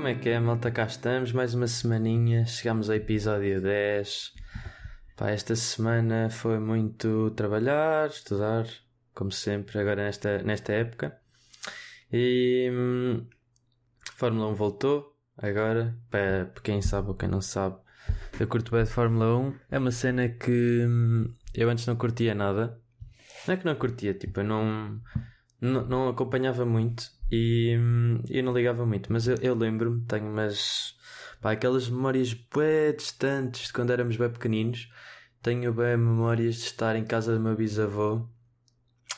Como é que é, malta? Cá estamos, mais uma semaninha, chegamos ao episódio 10. Pá, esta semana foi muito trabalhar, estudar, como sempre, agora nesta, nesta época. E hum, Fórmula 1 voltou, agora, para, quem sabe ou quem não sabe, eu curto bem de Fórmula 1. É uma cena que hum, eu antes não curtia nada. Não é que não curtia, tipo, eu não, não, acompanhava muito e eu não ligava muito, mas eu, eu lembro-me, tenho umas pá, aquelas memórias bem distantes de quando éramos bem pequeninos. Tenho bem memórias de estar em casa do meu bisavô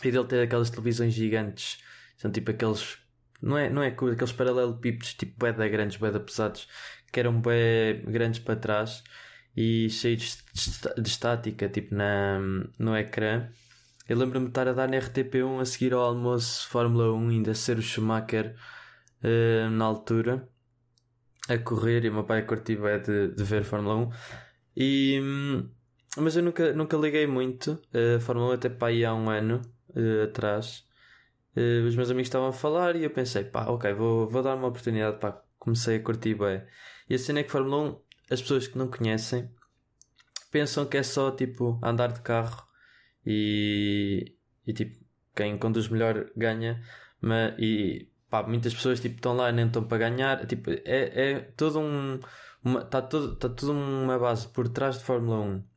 e dele ter aquelas televisões gigantes, são tipo aqueles, não é, não é aqueles paralelepípedos tipo bué da grandes, bué da pesados, que eram bem grandes para trás e cheios de, de estática, tipo na, no ecrã. Eu lembro-me de estar a dar na RTP1 a seguir ao almoço Fórmula 1, ainda ser o Schumacher uh, na altura, a correr, e o meu pai curtiu bem de, de ver Fórmula 1. E, hum, mas eu nunca, nunca liguei muito a uh, Fórmula 1 até para aí há um ano uh, atrás. Os meus amigos estavam a falar e eu pensei, pá, ok, vou, vou dar uma oportunidade, pá, comecei a curtir bem. E a cena é que Fórmula 1, as pessoas que não conhecem, pensam que é só tipo andar de carro e, e tipo, quem conduz melhor ganha, mas, e pá, muitas pessoas tipo, estão lá e nem estão para ganhar, tipo, é, é todo um, está todo, tá tudo uma base por trás de Fórmula 1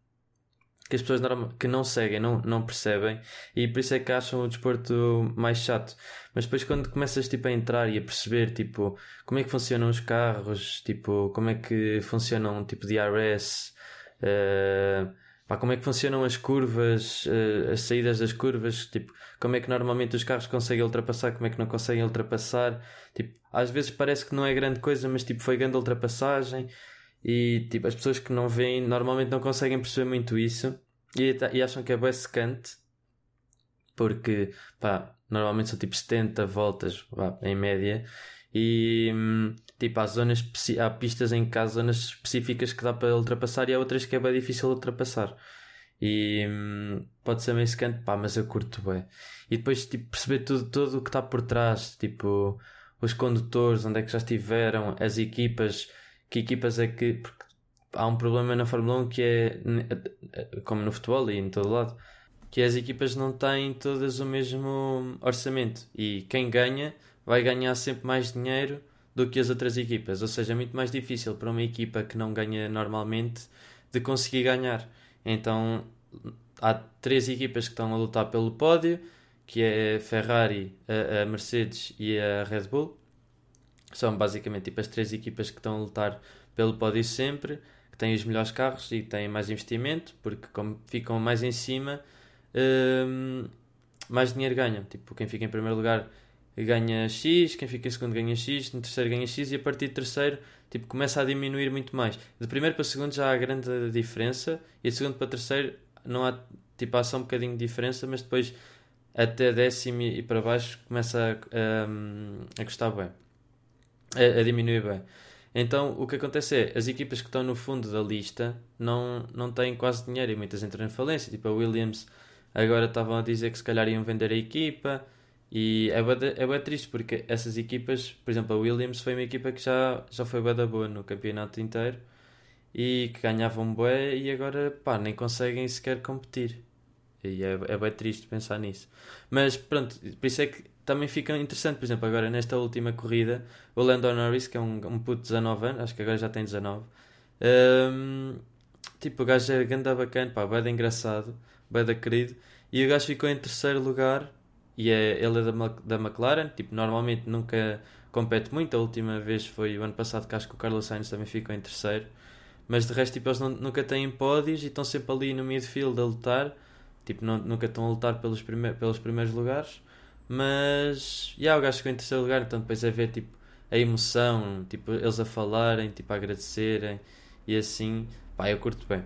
que as pessoas que não seguem não, não percebem e por isso é que acham o desporto mais chato. Mas depois quando começas tipo, a entrar e a perceber tipo, como é que funcionam os carros, tipo, como é que funcionam tipo DRS, uh, Pá, como é que funcionam as curvas, uh, as saídas das curvas, tipo, como é que normalmente os carros conseguem ultrapassar, como é que não conseguem ultrapassar, tipo, às vezes parece que não é grande coisa, mas tipo, foi grande ultrapassagem. E tipo, as pessoas que não veem normalmente não conseguem perceber muito isso. E, e acham que é bem secante porque, pá, normalmente são tipo 70 voltas, pá, em média e tipo, há zonas, há pistas em que há zonas específicas que dá para ultrapassar e há outras que é bem difícil ultrapassar. E hum, pode ser meio secante, pá, mas eu curto bem. E depois, tipo, perceber tudo, tudo o que está por trás, tipo, os condutores, onde é que já estiveram, as equipas, que equipas é que. Porque há um problema na Fórmula 1 que é, como no futebol e em todo lado, que as equipas não têm todas o mesmo orçamento. E quem ganha vai ganhar sempre mais dinheiro do que as outras equipas. Ou seja, é muito mais difícil para uma equipa que não ganha normalmente de conseguir ganhar. Então há três equipas que estão a lutar pelo pódio, que é a Ferrari, a, Mercedes e a Red Bull. São basicamente tipo, as três equipas que estão a lutar pelo pódio sempre, que têm os melhores carros e têm mais investimento, porque como ficam mais em cima, hum, mais dinheiro ganham. Tipo, quem fica em primeiro lugar ganha X, quem fica em segundo ganha X, no terceiro ganha X e a partir do terceiro tipo, começa a diminuir muito mais. De primeiro para segundo já há grande diferença e de segundo para terceiro não há, tipo, há só um bocadinho de diferença, mas depois até décimo e para baixo começa a, a, a custar bem, a, a, diminuir bem. Então o que acontece é, as equipas que estão no fundo da lista não, não têm quase dinheiro e muitas entram em falência, tipo a Williams agora estavam a dizer que se calhar iam vender a equipa, e é bem, é triste porque essas equipas, por exemplo, a Williams foi uma equipa que já, já foi da boa no campeonato inteiro e que ganhavam bué e agora pá, nem conseguem sequer competir. E é, é bem triste pensar nisso. Mas pronto, por isso é que também fica interessante, por exemplo, agora nesta última corrida, o Lando Norris, que é um, um puto de 19 anos, acho que agora já tem 19, um, tipo, o gajo é ganda bacana, pá, bem engraçado, bem da querido, e o gajo ficou em terceiro lugar e é, ele é da, da McLaren, tipo, normalmente nunca compete muito, a última vez foi o ano passado que acho que o Carlos Sainz também ficou em terceiro, mas de resto tipo, eles não, nunca têm pódios e estão sempre ali no midfield a lutar, tipo, não, nunca estão a lutar pelos, prime pelos primeiros lugares, mas, já, yeah, o gajo ficou em terceiro lugar, então depois é ver, tipo, a emoção, tipo, eles a falarem, tipo, a agradecerem, e assim, pá, eu curto bem.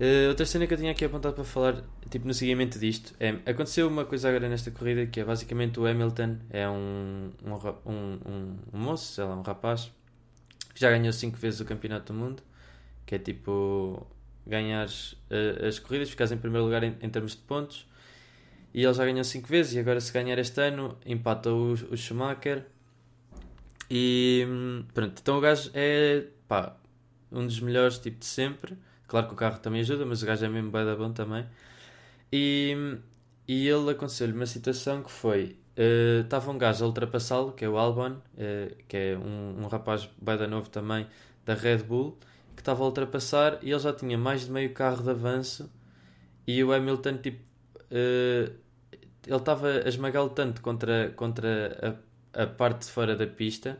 Uh, outra cena que eu tinha aqui apontado para falar, tipo no seguimento disto, é aconteceu uma coisa agora nesta corrida que é basicamente o Hamilton é um, um, um, um, moço, sei lá, um rapaz que já ganhou 5 vezes o campeonato do mundo, que é tipo ganhares uh, as corridas, ficares em primeiro lugar em, em, termos de pontos, e ele já ganhou 5 vezes e agora se ganhar este ano empata o, o Schumacher E pronto, então o gajo é pá, um dos melhores tipo de sempre. Claro que o carro também ajuda, mas o gajo é mesmo bem da bom também. E, e ele aconteceu-lhe uma situação que foi: estava uh, um gajo a ultrapassá-lo, que é o Albon, uh, que é um, um rapaz bem da novo também da Red Bull, que estava a ultrapassar e ele já tinha mais de meio carro de avanço. E o Hamilton, tipo, uh, ele estava a esmagá-lo tanto contra, contra a, a parte de fora da pista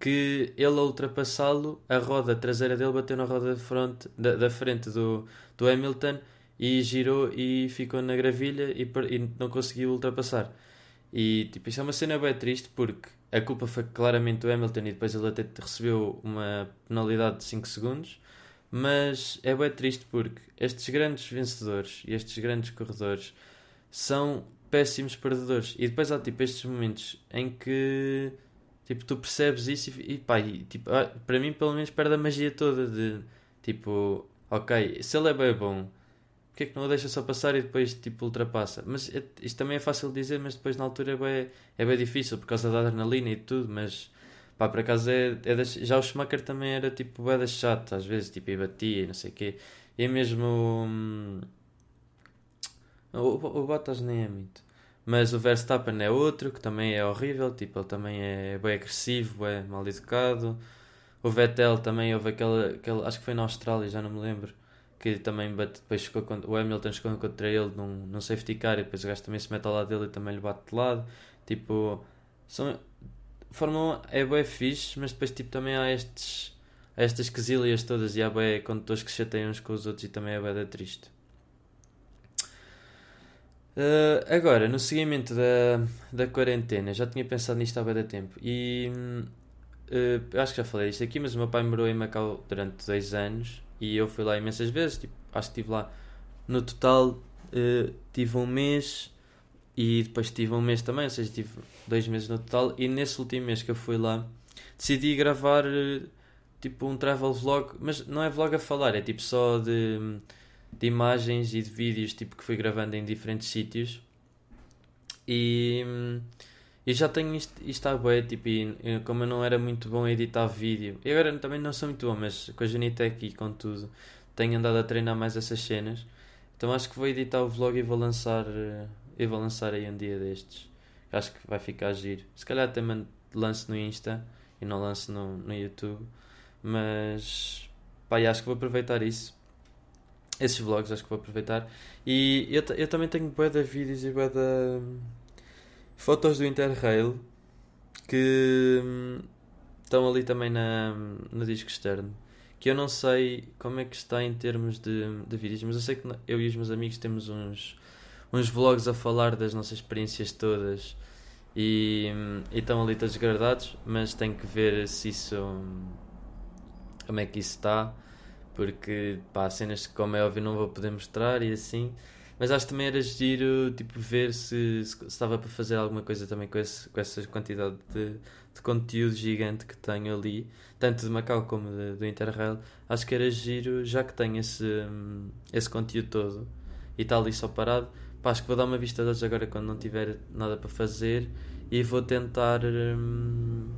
que ele a ultrapassá-lo, a roda traseira dele bateu na roda de frente, da, da frente do, do Hamilton e girou e ficou na gravilha e, e não conseguiu ultrapassar. E tipo, isso é uma cena bem triste porque a culpa foi claramente do Hamilton e depois ele até recebeu uma penalidade de 5 segundos. Mas é bem triste porque estes grandes vencedores e estes grandes corredores são péssimos perdedores. E depois há tipo estes momentos em que Tipo, tu percebes isso e, e pá, e, tipo, ah, para mim pelo menos perde a magia toda de tipo, ok, se ele é bem bom, porque é que não o deixa só passar e depois tipo ultrapassa? Mas é, isto também é fácil de dizer, mas depois na altura é bem, é bem difícil por causa da adrenalina e tudo, mas pá, por acaso é, é das, já o Schumacher também era tipo bem chato, às vezes, tipo, e batia e não sei o quê. E mesmo hum, o, o, o Bottas nem é muito. Mas o Verstappen é outro que também é horrível, tipo, ele também é bem agressivo, é mal educado. O Vettel também houve aquela, aquela acho que foi na Austrália, já não me lembro, que também bate, depois chegou o Hamilton chegou contra ele num, num safety car e depois o gajo também se mete ao lado dele e também lhe bate de lado. Tipo, são, Fórmula 1 é bem fixe, mas depois tipo, também há estes, estas quesilhas todas e há bem condutores que chateiam uns com os outros e também é bem triste. Uh, agora, no seguimento da, da quarentena, já tinha pensado nisto há bem tempo e uh, acho que já falei isto aqui, mas o meu pai morou em Macau durante dois anos e eu fui lá imensas vezes, tipo, acho que estive lá no total, uh, tive um mês e depois tive um mês também, ou seja, tive dois meses no total e nesse último mês que eu fui lá decidi gravar tipo um travel vlog, mas não é vlog a falar, é tipo só de de imagens e de vídeos tipo que fui gravando em diferentes sítios. E, e já tenho isto, isto à boia, tipo, e, como eu não era muito bom a editar vídeo, e agora também não sou muito bom, mas com a Junitec e com tudo, tenho andado a treinar mais essas cenas, então acho que vou editar o vlog e vou lançar, e vou lançar aí um dia destes, acho que vai ficar giro, se calhar até lance no Insta e não lance no, no YouTube, mas pá, acho que vou aproveitar isso esses vlogs acho que vou aproveitar. E eu, eu também tenho bué de vídeos e bué de hum, fotos do Interrail que hum, estão ali também na, no disco externo. Que eu não sei como é que está em termos de, de vídeos, mas eu sei que eu e os meus amigos temos uns, uns vlogs a falar das nossas experiências todas e, hum, e estão ali todos guardados, mas tenho que ver se isso. como é que isso está porque pá, cenas que como é óbvio não vou poder mostrar e assim. Mas acho que também era giro tipo, ver se, estava para fazer alguma coisa também com, esse, com essa quantidade de, de conteúdo gigante que tenho ali, tanto de Macau como de, do Interrail. Acho que era giro, já que tenho esse, esse conteúdo todo e está ali só parado. Pá, acho que vou dar uma vista de olhos agora quando não tiver nada para fazer e vou tentar hum,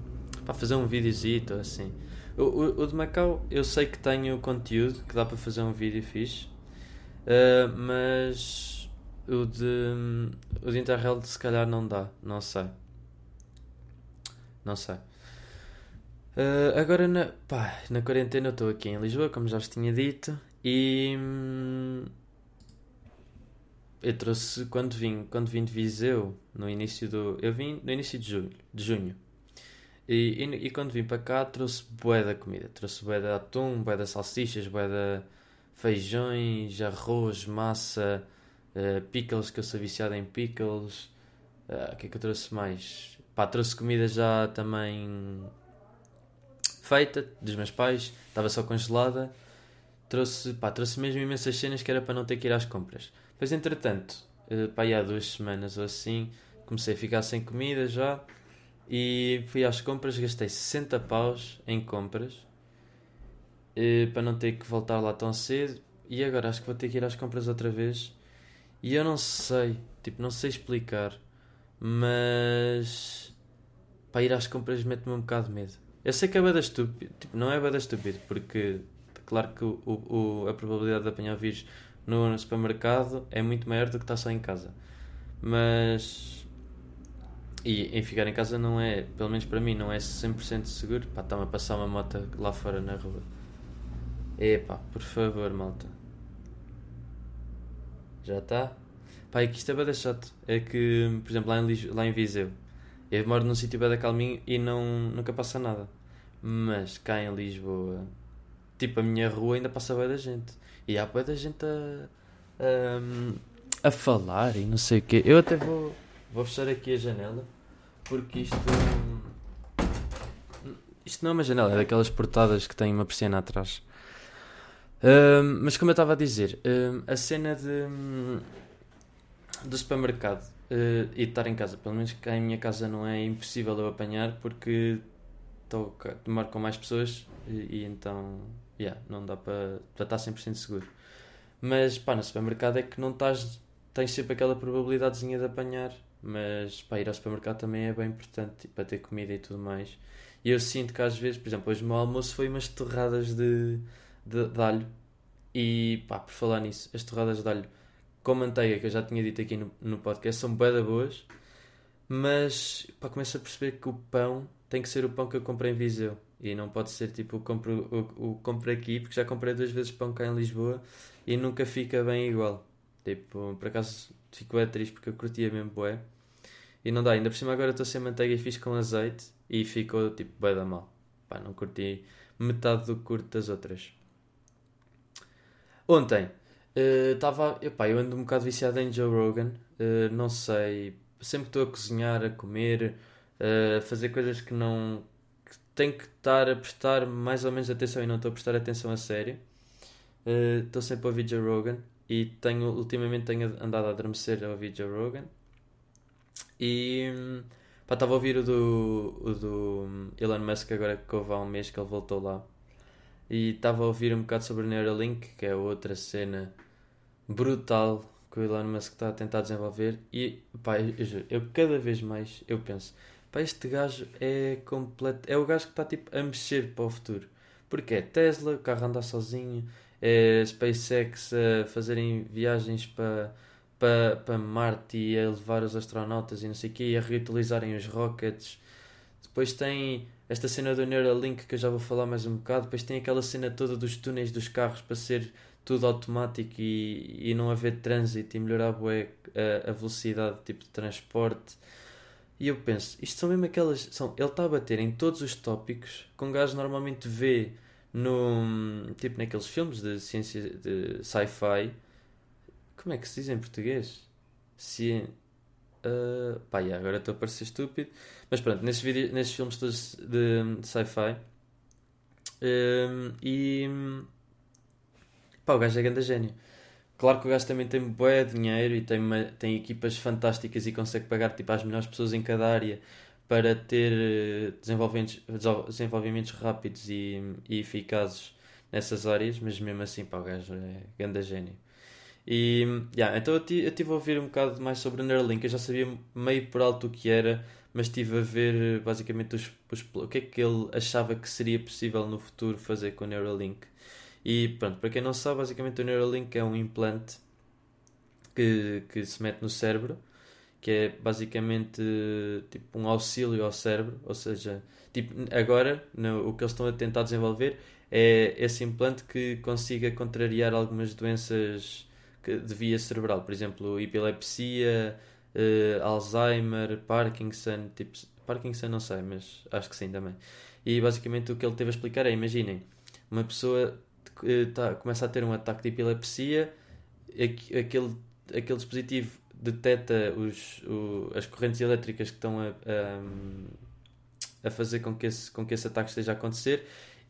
pá, fazer um videozito assim. O, o, o, de Macau eu sei que tenho conteúdo que dá para fazer um vídeo fixe, uh, mas o de, o de Interrail se calhar não dá, não sei. Não sei. Uh, agora na, pá, na quarentena eu estou aqui em Lisboa, como já vos tinha dito, e hum, eu trouxe quando vim, quando vim de Viseu, no início do. Eu vim no início de julho, de junho. E, e, e, quando vim para cá trouxe bué da comida. Trouxe bué de atum, bué de salsichas, bué de feijões, arroz, massa, uh, pickles, que eu sou viciado em pickles. Eh, o uh, que é que eu trouxe mais? Pá, trouxe comida já também feita, dos meus pais, estava só congelada. Trouxe, pá, trouxe mesmo imensas cenas que era para não ter que ir às compras. Depois, entretanto, uh, pá, há duas semanas ou assim, comecei a ficar sem comida já e fui às compras, gastei 60 paus em compras e, para não ter que voltar lá tão cedo. E agora acho que vou ter que ir às compras outra vez. E eu não sei, tipo, não sei explicar, mas para ir às compras mete-me um bocado de medo. Eu sei que é bada estúpido, tipo, não é bada estúpido, porque claro que o, o, a probabilidade de apanhar vírus no supermercado é muito maior do que estar só em casa. Mas. E em ficar em casa não é, pelo menos para mim, não é 100% seguro. Pá, está-me a passar uma moto lá fora na rua. Epá, por favor, malta. Já está? Pá, é que isto é bada chato. É que, por exemplo, lá em, lá em Viseu, eu moro num sítio bada calminho e não, nunca passa nada. Mas cá em Lisboa, tipo, a minha rua ainda passa bem da gente. E há bem da gente a, a, a falar e não sei o quê. Eu até vou, vou fechar aqui a janela porque isto. Isto não é uma janela, é daquelas portadas que tem uma persiana atrás. Um, mas como eu estava a dizer, um, a cena de, do supermercado uh, e de estar em casa, pelo menos cá em minha casa não é impossível eu apanhar porque estou com mais pessoas e, e então yeah, não dá para estar 100% seguro. Mas pá, no supermercado é que não estás, tens sempre aquela probabilidadezinha de apanhar, mas pá, ir ao supermercado também é bem importante tipo, para ter comida e tudo mais. E eu sinto que às vezes, por exemplo, hoje o meu almoço foi umas torradas de, de, de alho. E pá, por falar nisso, as torradas de alho com manteiga, que eu já tinha dito aqui no, no podcast, são bem boas. Mas pá, começo a perceber que o pão tem que ser o pão que eu comprei em Viseu. E não pode ser tipo o compro, o, o compro aqui, porque já comprei duas vezes pão cá em Lisboa e nunca fica bem igual. Tipo, por acaso fico é triste porque eu curtia mesmo bué. E não dá, ainda por cima agora estou sem manteiga e fiz com azeite e ficou tipo bué da mal. Pá, não curti metade do que curto das outras. Ontem estava. Uh, eu ando um bocado viciado em Joe Rogan. Uh, não sei. Sempre estou a cozinhar, a comer, uh, a fazer coisas que não. que tenho que estar a prestar mais ou menos atenção e não estou a prestar atenção a sério. Estou sempre a ouvir Joe Rogan e tenho, ultimamente tenho andado a adormecer a ouvir Joe Rogan. E estava a ouvir o do, o do Elon Musk agora que houve há um mês que ele voltou lá. E estava a ouvir um bocado sobre o Neuralink, que é outra cena brutal que o Elon Musk está a tentar desenvolver. E pá, eu, eu, cada vez mais eu penso, pá, este gajo é completo. É o gajo que está tipo a mexer para o futuro. Porque é Tesla, o carro anda sozinho, é SpaceX a fazerem viagens para, para, para Marte e a levar os astronautas e não sei o quê, e a reutilizarem os rockets. Depois tem esta cena do Neuralink que eu já vou falar mais um bocado. Depois tem aquela cena toda dos túneis dos carros para ser tudo automático e, e não haver trânsito e melhorar a, a velocidade tipo de transporte. E eu penso, isto são mesmo aquelas. São, ele está a bater em todos os tópicos que um gajo normalmente vê no, tipo naqueles filmes de ciência de sci-fi. Como é que se diz em português? Ci... Uh, pá, yeah, agora estou a parecer estúpido. Mas pronto, nesses, vídeos, nesses filmes todos de, de sci-fi. Um, e. pá, o gajo é grande gênio. Claro que o gajo também tem bué dinheiro e tem, uma, tem equipas fantásticas e consegue pagar tipo, as melhores pessoas em cada área para ter eh, desenvolvimentos, desenvolvimentos rápidos e, e eficazes nessas áreas, mas mesmo assim, pá, o gajo é grande gênio. E, yeah, então eu, estive a ouvir um bocado mais sobre o Neuralink, eu já sabia meio por alto o que era, mas estive a ver basicamente os, os, o que é que ele achava que seria possível no futuro fazer com o Neuralink. E pronto, para quem não sabe, basicamente o Neuralink é um implante que, que se mete no cérebro que é basicamente tipo um auxílio ao cérebro, ou seja, tipo, agora no, o que eles estão a tentar desenvolver é esse implante que consiga contrariar algumas doenças de via cerebral, por exemplo, epilepsia, uh, Alzheimer, Parkinson, tipo, Parkinson não sei, mas acho que sim também. E basicamente o que ele teve a explicar é, imaginem, uma pessoa uh, tá, começa a ter um ataque de epilepsia, aquele, aquele dispositivo detecta os, o, as correntes elétricas que estão a, a, a, fazer com que, esse, com que esse ataque esteja a acontecer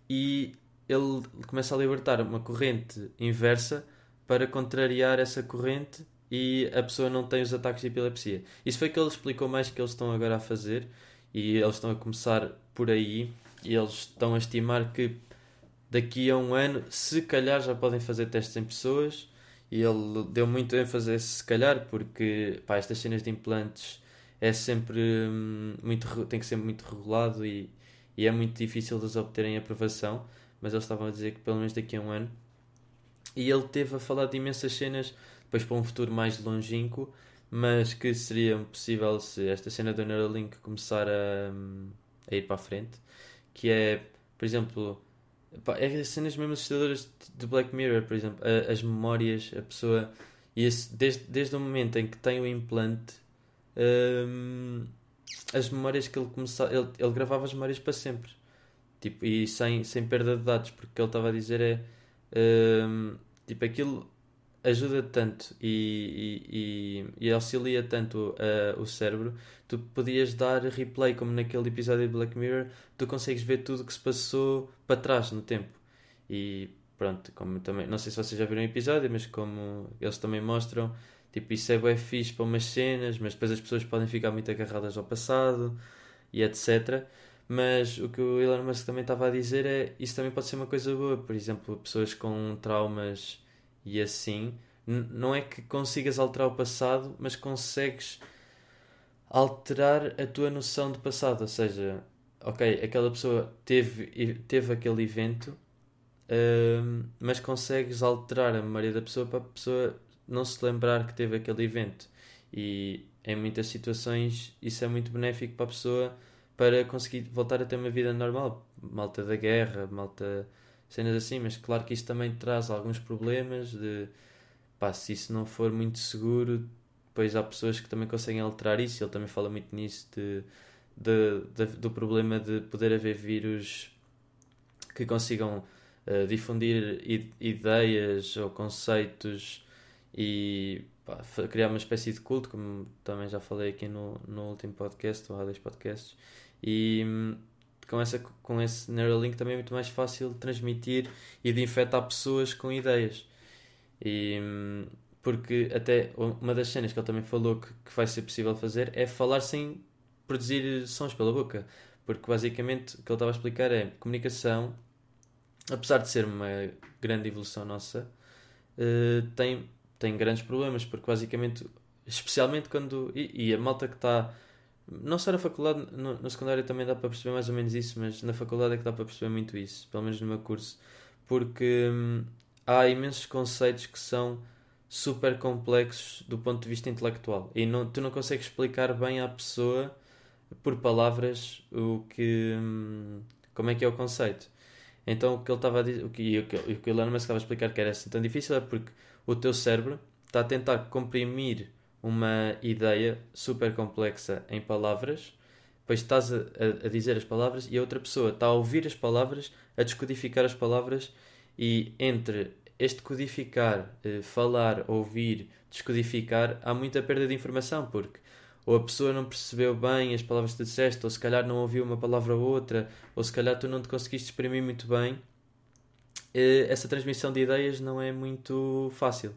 e ele começa a libertar uma corrente inversa para contrariar essa corrente e a pessoa não tem os ataques de epilepsia. Isso foi que ele explicou mais que eles estão agora a fazer e eles estão a começar por aí e eles estão a estimar que daqui a um ano, se calhar, já podem fazer testes em pessoas e ele deu muito ênfase a esse, se calhar, porque pá, estas cenas de implantes é sempre hum, muito tem que ser muito regulado e, e é muito difícil de eles obterem aprovação, mas eles estavam a dizer que pelo menos daqui a um ano. E ele teve a falar de imensas cenas, depois para um futuro mais longínquo, mas que seria possível se esta cena do Neuralink começar a, a ir para a frente, que é, por exemplo, pá, é cenas mesmo assustadoras de Black Mirror, por exemplo, as memórias, a pessoa, e esse, desde, desde o momento em que tem o implante, hum, as memórias que ele começava, ele, ele gravava as memórias para sempre, tipo, e sem, sem perda de dados, porque o que ele estava a dizer é, hum, tipo, aquilo ajuda tanto e, e, e, auxilia tanto uh, o cérebro, tu podias dar replay, como naquele episódio de Black Mirror, tu consegues ver tudo o que se passou para trás no tempo. E pronto, como também, não sei se vocês já viram o episódio, mas como eles também mostram, tipo, isso é bem fixe para umas cenas, mas depois as pessoas podem ficar muito agarradas ao passado e etc. Mas o que o Elon Musk também estava a dizer é isso também pode ser uma coisa boa, por exemplo, pessoas com traumas e assim, não é que consigas alterar o passado, mas consegues alterar a tua noção de passado. Ou seja, ok, aquela pessoa teve, teve aquele evento, uh, mas consegues alterar a memória da pessoa para a pessoa não se lembrar que teve aquele evento. E em muitas situações isso é muito benéfico para a pessoa para conseguir voltar a ter uma vida normal. Malta da guerra, malta cenas assim, mas claro que isso também traz alguns problemas de pá, se isso não for muito seguro, depois há pessoas que também conseguem alterar isso, ele também fala muito nisso de, de, de do problema de poder haver vírus que consigam uh, difundir ideias ou conceitos e pá, criar uma espécie de culto, como também já falei aqui no, no último podcast, ou há dois podcasts, e hum, com, essa, com esse Neuralink também é muito mais fácil de transmitir e de infectar pessoas com ideias. E, porque até uma das cenas que ele também falou que, que vai ser possível fazer é falar sem produzir sons pela boca. Porque basicamente o que ele estava a explicar é comunicação, apesar de ser uma grande evolução nossa, uh, tem, tem grandes problemas, porque basicamente, especialmente quando. E, e a malta que está não só na faculdade, no, no secundário também dá para perceber mais ou menos isso, mas na faculdade é que dá para perceber muito isso, pelo menos no meu curso, porque hum, há imensos conceitos que são super complexos do ponto de vista intelectual e não, tu não consegues explicar bem à pessoa por palavras o que hum, como é que é o conceito. Então o que ele estava a dizer, o que, o que, o que Elon Musk estava a explicar que era assim tão difícil é porque o teu cérebro está a tentar comprimir uma ideia super complexa em palavras, depois estás a, a, a, dizer as palavras e a outra pessoa está a ouvir as palavras, a descodificar as palavras e entre este codificar, eh, falar, ouvir, descodificar, há muita perda de informação porque ou a pessoa não percebeu bem as palavras que tu disseste, ou se calhar não ouviu uma palavra ou outra, ou se calhar tu não te conseguiste exprimir muito bem, essa transmissão de ideias não é muito fácil.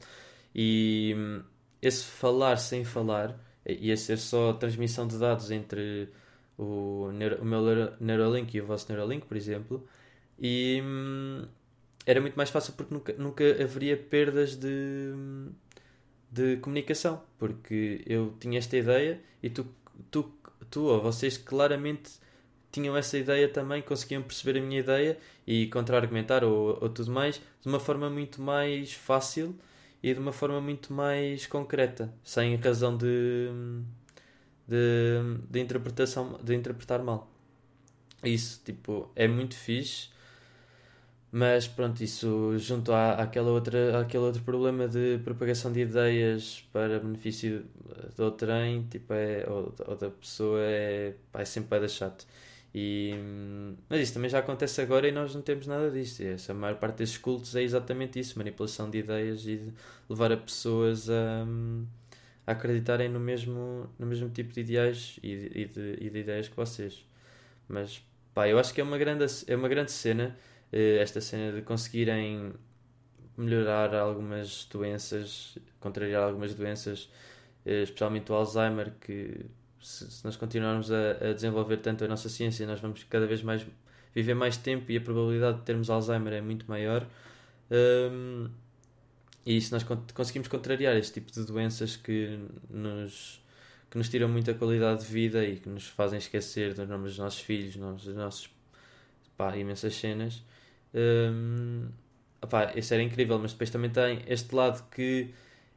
E hum, esse falar sem falar ia ser só transmissão de dados entre o, neuro, o meu Neuralink e o vosso Neuralink, por exemplo, e hum, era muito mais fácil porque nunca, nunca haveria perdas de, de comunicação, porque eu tinha esta ideia e tu, tu, tu ou vocês claramente tinham essa ideia também, conseguiam perceber a minha ideia e contra-argumentar ou, ou tudo mais de uma forma muito mais fácil e de uma forma muito mais concreta, sem razão de, de, de interpretação, de interpretar mal. Isso, tipo, é muito fixe, mas pronto, isso junto à, àquela outra, àquele outro problema de propagação de ideias para benefício de outrem, tipo, é, ou, ou da pessoa, é, é sempre vai chato. E, mas isso também já acontece agora e nós não temos nada disso. E essa maior parte desses cultos é exatamente isso: manipulação de ideias e levar a pessoas a, a acreditarem no mesmo, no mesmo tipo de ideais e de, e de, e de ideias que vocês. Mas pá, eu acho que é uma grande, é uma grande cena eh, esta cena de conseguirem melhorar algumas doenças, contrariar algumas doenças, eh, especialmente o Alzheimer, que se, se nós continuarmos a, a, desenvolver tanto a nossa ciência, nós vamos cada vez mais viver mais tempo e a probabilidade de termos Alzheimer é muito maior. Um, e se nós conseguimos contrariar este tipo de doenças que nos, que nos tiram muita qualidade de vida e que nos fazem esquecer dos nomes dos nossos filhos, dos nossos pá, imensas cenas. Um, isso era incrível, mas depois também tem este lado que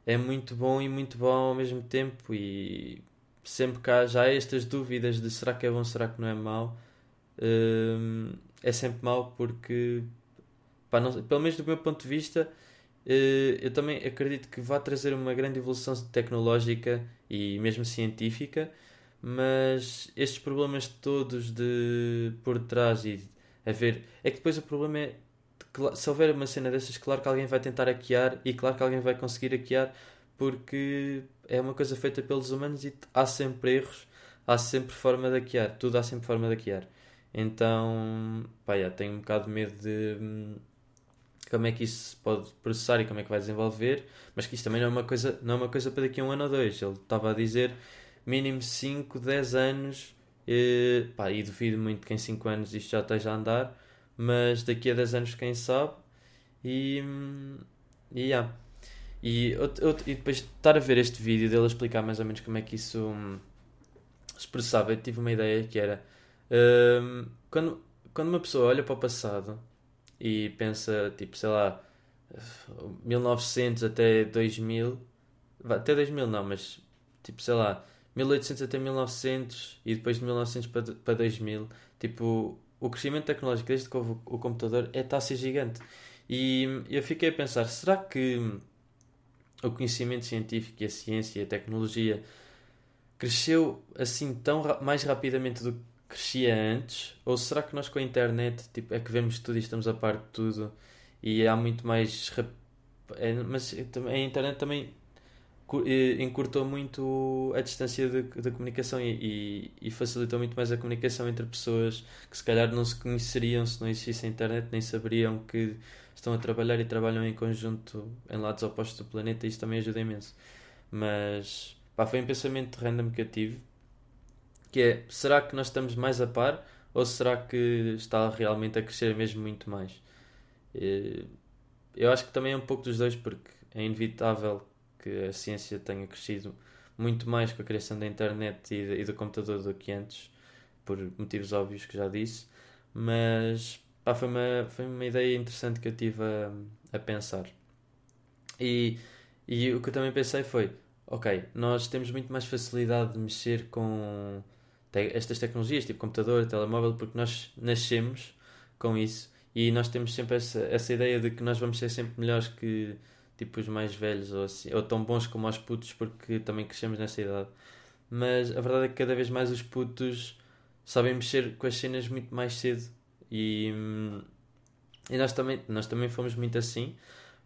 é muito bom e muito bom ao mesmo tempo e sempre que há já estas dúvidas de será que é bom, será que não é mau, um, é sempre mau porque pá, não, pelo menos do meu ponto de vista uh, eu também acredito que vai trazer uma grande evolução tecnológica e mesmo científica, mas estes problemas todos de por trás e a ver é que depois o problema é se houver uma cena dessas, claro que alguém vai tentar hackear e claro que alguém vai conseguir hackear porque é uma coisa feita pelos humanos e há sempre erros, há sempre forma de hackear, tudo há sempre forma de hackear. Então, pá, yeah, tenho um bocado de medo de hum, como é que isso se pode processar e como é que vai desenvolver, mas que isto também não é uma coisa, não é uma coisa para daqui a um ano ou dois. Ele estava a dizer mínimo 5, 10 anos, e, pá, e duvido muito que em 5 anos isto já esteja a andar, mas daqui a 10 anos quem sabe, e, hum, e yeah. E, e depois de estar a ver este vídeo dele explicar mais ou menos como é que isso hum, se processava, eu tive uma ideia que era hum, quando, quando uma pessoa olha para o passado e pensa, tipo, sei lá, 1900 até 2000, até 2000 não, mas tipo, sei lá, 1800 até 1900 e depois de 1900 para, para 2000, tipo, o crescimento tecnológico desde que houve o computador é está a ser gigante. E eu fiquei a pensar, será que o conhecimento científico e a ciência e a tecnologia cresceu assim tão ra mais rapidamente do que crescia antes? Ou será que nós com a internet tipo, é que vemos tudo e estamos a par de tudo e há muito mais. É, mas a internet também encurtou muito a distância da comunicação e, e, e, facilitou muito mais a comunicação entre pessoas que se calhar não se conheceriam se não existisse a internet, nem saberiam que estão a trabalhar e trabalham em conjunto em lados opostos do planeta e isso também ajuda imenso. Mas pá, foi um pensamento random que eu tive que é será que nós estamos mais a par ou será que está realmente a crescer mesmo muito mais? Eu acho que também é um pouco dos dois porque é inevitável que a ciência tenha crescido muito mais com a criação da internet e, do computador do que antes, por motivos óbvios que já disse, mas Pá, foi, uma, foi uma ideia interessante que eu tive a, a pensar. E, e o que eu também pensei foi: ok, nós temos muito mais facilidade de mexer com te estas tecnologias, tipo computador, telemóvel, porque nós nascemos com isso e nós temos sempre essa, essa ideia de que nós vamos ser sempre melhores que tipo os mais velhos ou, assim, ou tão bons como os putos porque também crescemos nessa idade. Mas a verdade é que cada vez mais os putos sabem mexer com as cenas muito mais cedo e, e nós, também, nós também fomos muito assim,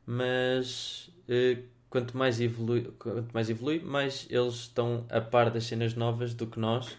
mas uh, quanto, mais evolui, quanto mais evolui, mais eles estão a par das cenas novas do que nós,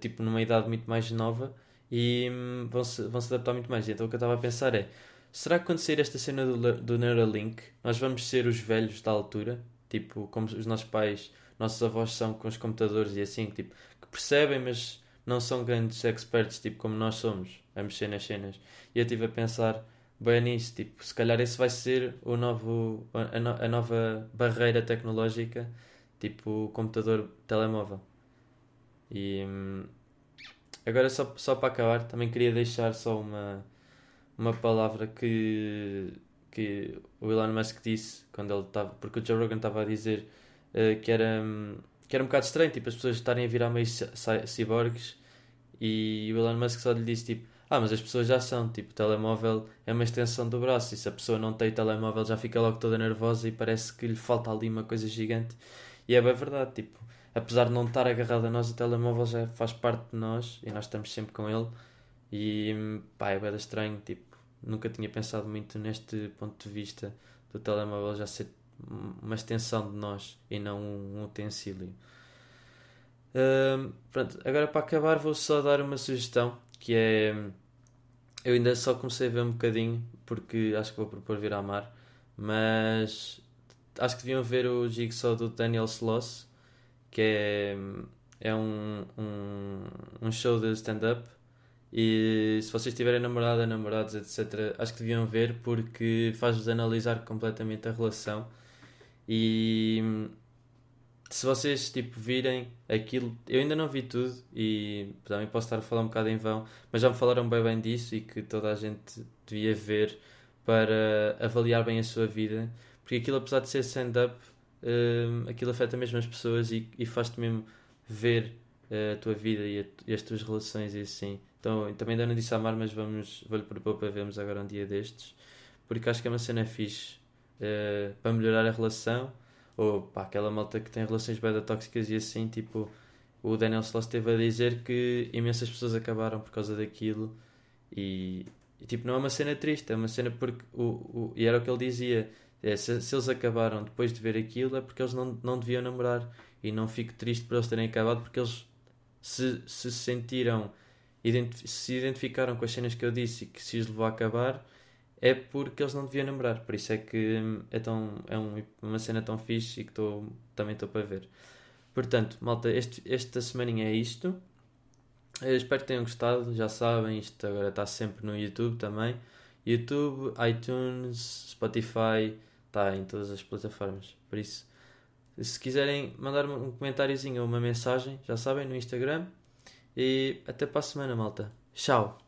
tipo numa idade muito mais nova, e um, vão, -se, vão se adaptar muito mais. Então o que eu estava a pensar é: será que quando sair esta cena do, do Neuralink, nós vamos ser os velhos da altura? Tipo, como os nossos pais, nossos avós são com os computadores e assim, tipo, que percebem, mas não são grandes experts, tipo como nós somos, a mexer nas cenas. E eu estive a pensar bem nisso, tipo, se calhar esse vai ser o novo, a, no, a nova barreira tecnológica, tipo o computador telemóvel. E hum, agora só, só para acabar, também queria deixar só uma, uma palavra que, que o Elon Musk disse quando ele estava, porque o Joe Rogan estava a dizer uh, que era. Um, que era um bocado estranho, tipo, as pessoas estarem a virar meio ciborgues e o Elon Musk só lhe disse, tipo, ah, mas as pessoas já são, tipo, o telemóvel é uma extensão do braço e se a pessoa não tem telemóvel já fica logo toda nervosa e parece que lhe falta ali uma coisa gigante e é bem verdade, tipo, apesar de não estar agarrado a nós, o telemóvel já faz parte de nós e nós estamos sempre com ele e pá, é bem estranho, tipo, nunca tinha pensado muito neste ponto de vista do telemóvel já ser uma extensão de nós e não um utensílio. Pronto, agora para acabar vou só dar uma sugestão que é eu ainda só comecei a ver um bocadinho porque acho que vou propor vir a mar, mas acho que deviam ver o Jigsaw do Daniel Sloss que é, é um, um, um show de stand-up e se vocês tiverem namorada, namorados, etc., acho que deviam ver porque faz-vos analisar completamente a relação e se vocês tipo virem aquilo, eu ainda não vi tudo e também posso estar a falar um bocado em vão, mas já me falaram bem bem disso e que toda a gente devia ver para avaliar bem a sua vida, porque aquilo apesar de ser stand-up, uh, aquilo afeta mesmo as pessoas e, e faz-te mesmo ver uh, a tua vida e, a, e, as tuas relações e assim. Então também ainda não disse a Mar, mas vamos, vou-lhe propor para vermos agora um dia destes, porque acho que é uma cena fixe uh, para melhorar a relação ou pá, aquela malta que tem relações bem tóxicas e assim, tipo, o Daniel Sloss esteve a dizer que imensas pessoas acabaram por causa daquilo e, e, tipo, não é uma cena triste, é uma cena porque, o, o, e era o que ele dizia, é, se, se, eles acabaram depois de ver aquilo é porque eles não, não deviam namorar. E não fico triste por eles terem acabado porque eles se, se sentiram, se identificaram com as cenas que eu disse e que se os levou a acabar é porque eles não deviam namorar. Por isso é que é, tão, é um, uma cena tão fixe e que tô, também estou para ver. Portanto, malta, este, esta semaninha é isto. Eu espero que tenham gostado. Já sabem, isto agora está sempre no YouTube também. YouTube, iTunes, Spotify, está em todas as plataformas. Por isso, se quiserem mandar um comentáriozinho ou uma mensagem, já sabem, no Instagram. E até para a semana, malta. Tchau!